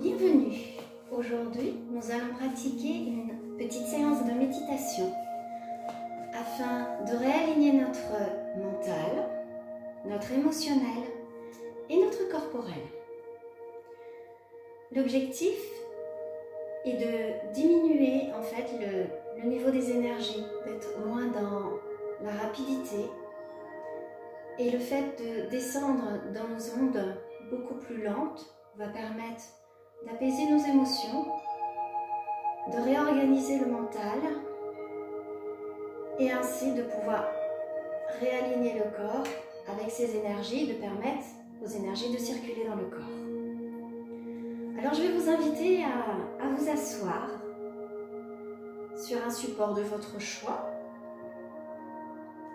Bienvenue. Aujourd'hui, nous allons pratiquer une petite séance de méditation afin de réaligner notre mental, notre émotionnel et notre corporel. L'objectif est de diminuer en fait le, le niveau des énergies, d'être moins dans la rapidité et le fait de descendre dans nos ondes beaucoup plus lentes va permettre d'apaiser nos émotions, de réorganiser le mental et ainsi de pouvoir réaligner le corps avec ces énergies, de permettre aux énergies de circuler dans le corps. Alors je vais vous inviter à, à vous asseoir sur un support de votre choix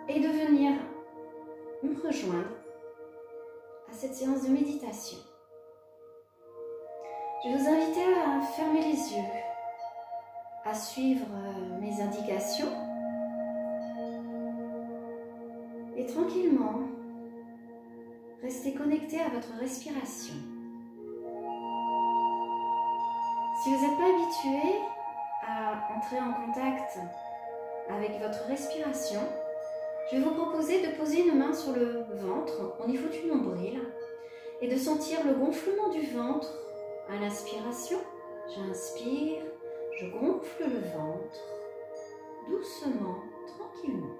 et de venir me rejoindre à cette séance de méditation. Je vais vous inviter à fermer les yeux, à suivre euh, mes indications et tranquillement rester connecté à votre respiration. Si vous n'êtes pas habitué à entrer en contact avec votre respiration, je vais vous proposer de poser une main sur le ventre au niveau du nombril et de sentir le gonflement du ventre à l'inspiration, j'inspire, je gonfle le ventre, doucement, tranquillement.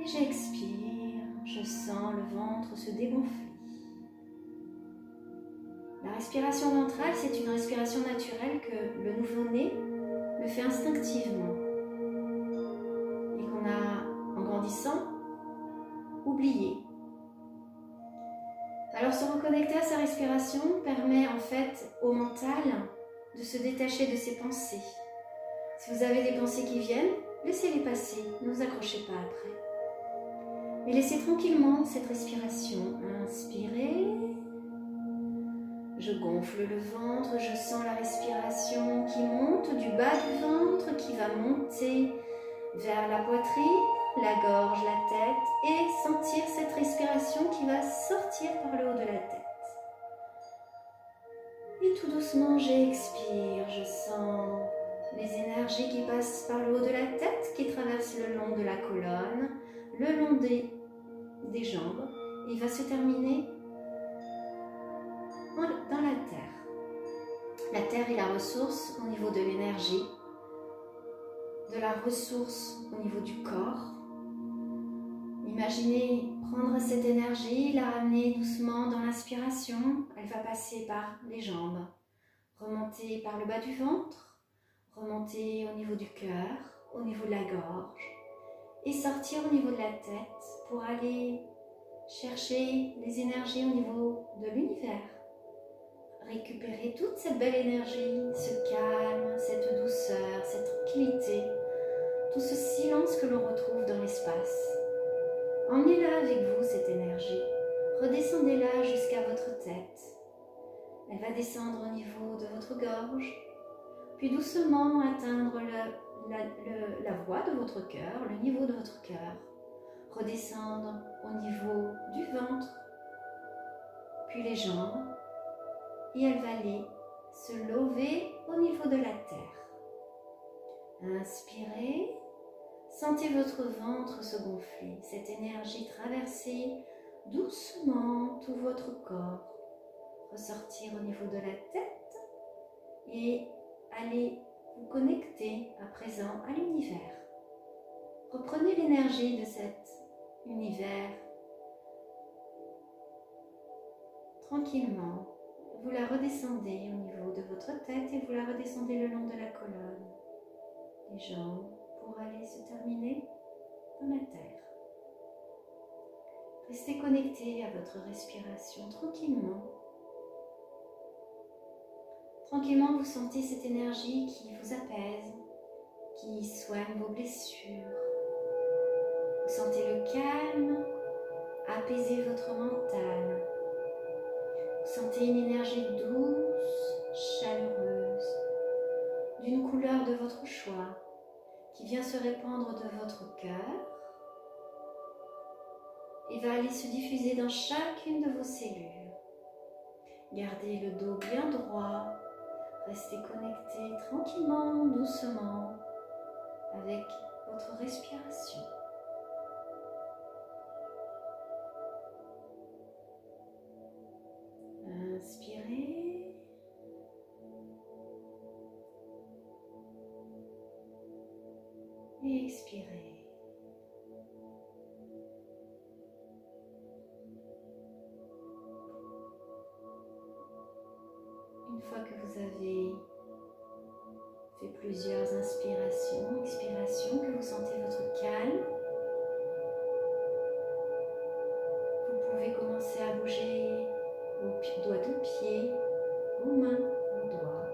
Et j'expire, je sens le ventre se dégonfler. La respiration ventrale, c'est une respiration naturelle que le nouveau-né le fait instinctivement alors se reconnecter à sa respiration permet en fait au mental de se détacher de ses pensées. Si vous avez des pensées qui viennent, laissez-les passer, ne vous accrochez pas après. Et laissez tranquillement cette respiration. Inspirez. Je gonfle le ventre, je sens la respiration qui monte du bas du ventre, qui va monter vers la poitrine, la gorge, la tête et sentir cette respiration qui par le haut de la tête. Et tout doucement, j'expire, je sens les énergies qui passent par le haut de la tête, qui traversent le long de la colonne, le long des, des jambes. Il va se terminer dans la terre. La terre est la ressource au niveau de l'énergie, de la ressource au niveau du corps Imaginez prendre cette énergie, la ramener doucement dans l'inspiration. Elle va passer par les jambes, remonter par le bas du ventre, remonter au niveau du cœur, au niveau de la gorge et sortir au niveau de la tête pour aller chercher les énergies au niveau de l'univers. Récupérer toute cette belle énergie, ce calme, au niveau de votre gorge, puis doucement atteindre la, voie de votre cœur, le niveau de votre cœur. Redescendre au niveau du ventre, puis les jambes, et elle va aller se lever au niveau de la terre. Inspirez Sentez votre ventre se gonfler, cette énergie traverser doucement tout votre corps, ressortir au niveau de la tête et aller vous connecter à présent à l'univers. Reprenez l'énergie de cet univers tranquillement. Vous la redescendez au niveau de votre tête et vous la redescendez le long de la colonne, les jambes, pour aller se terminer dans la terre. Restez connecté à votre respiration tranquillement. Tranquillement, vous sentez cette énergie qui vous apaise, qui soigne vos blessures. Vous sentez le calme apaiser votre mental. Vous sentez une énergie douce, chaleureuse, d'une couleur de votre choix, qui vient se répandre de votre cœur et va aller se diffuser dans chacune de vos cellules. Gardez le dos bien droit. Restez connecté tranquillement, doucement avec votre respiration. Inspirez. Expirez. Une fois que vous avez fait plusieurs inspirations, expirations, que vous sentez votre calme, vous pouvez commencer à bouger vos doigts de pied, vos mains, vos doigts.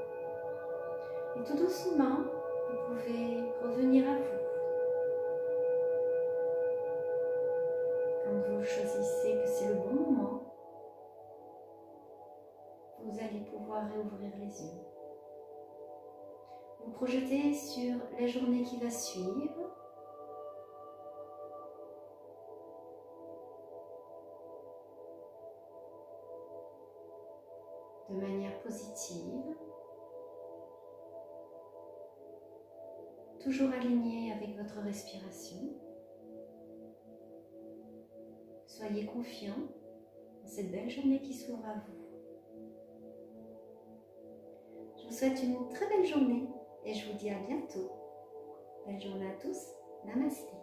Et tout doucement, vous pouvez revenir à vous. Réouvrir les yeux. Vous projetez sur la journée qui va suivre. de manière positive, toujours aligné avec votre respiration. Soyez confiant dans cette belle journée qui s'ouvre à vous. Vous souhaite une très belle journée et je vous dis à bientôt. Belle journée à tous. Namaste.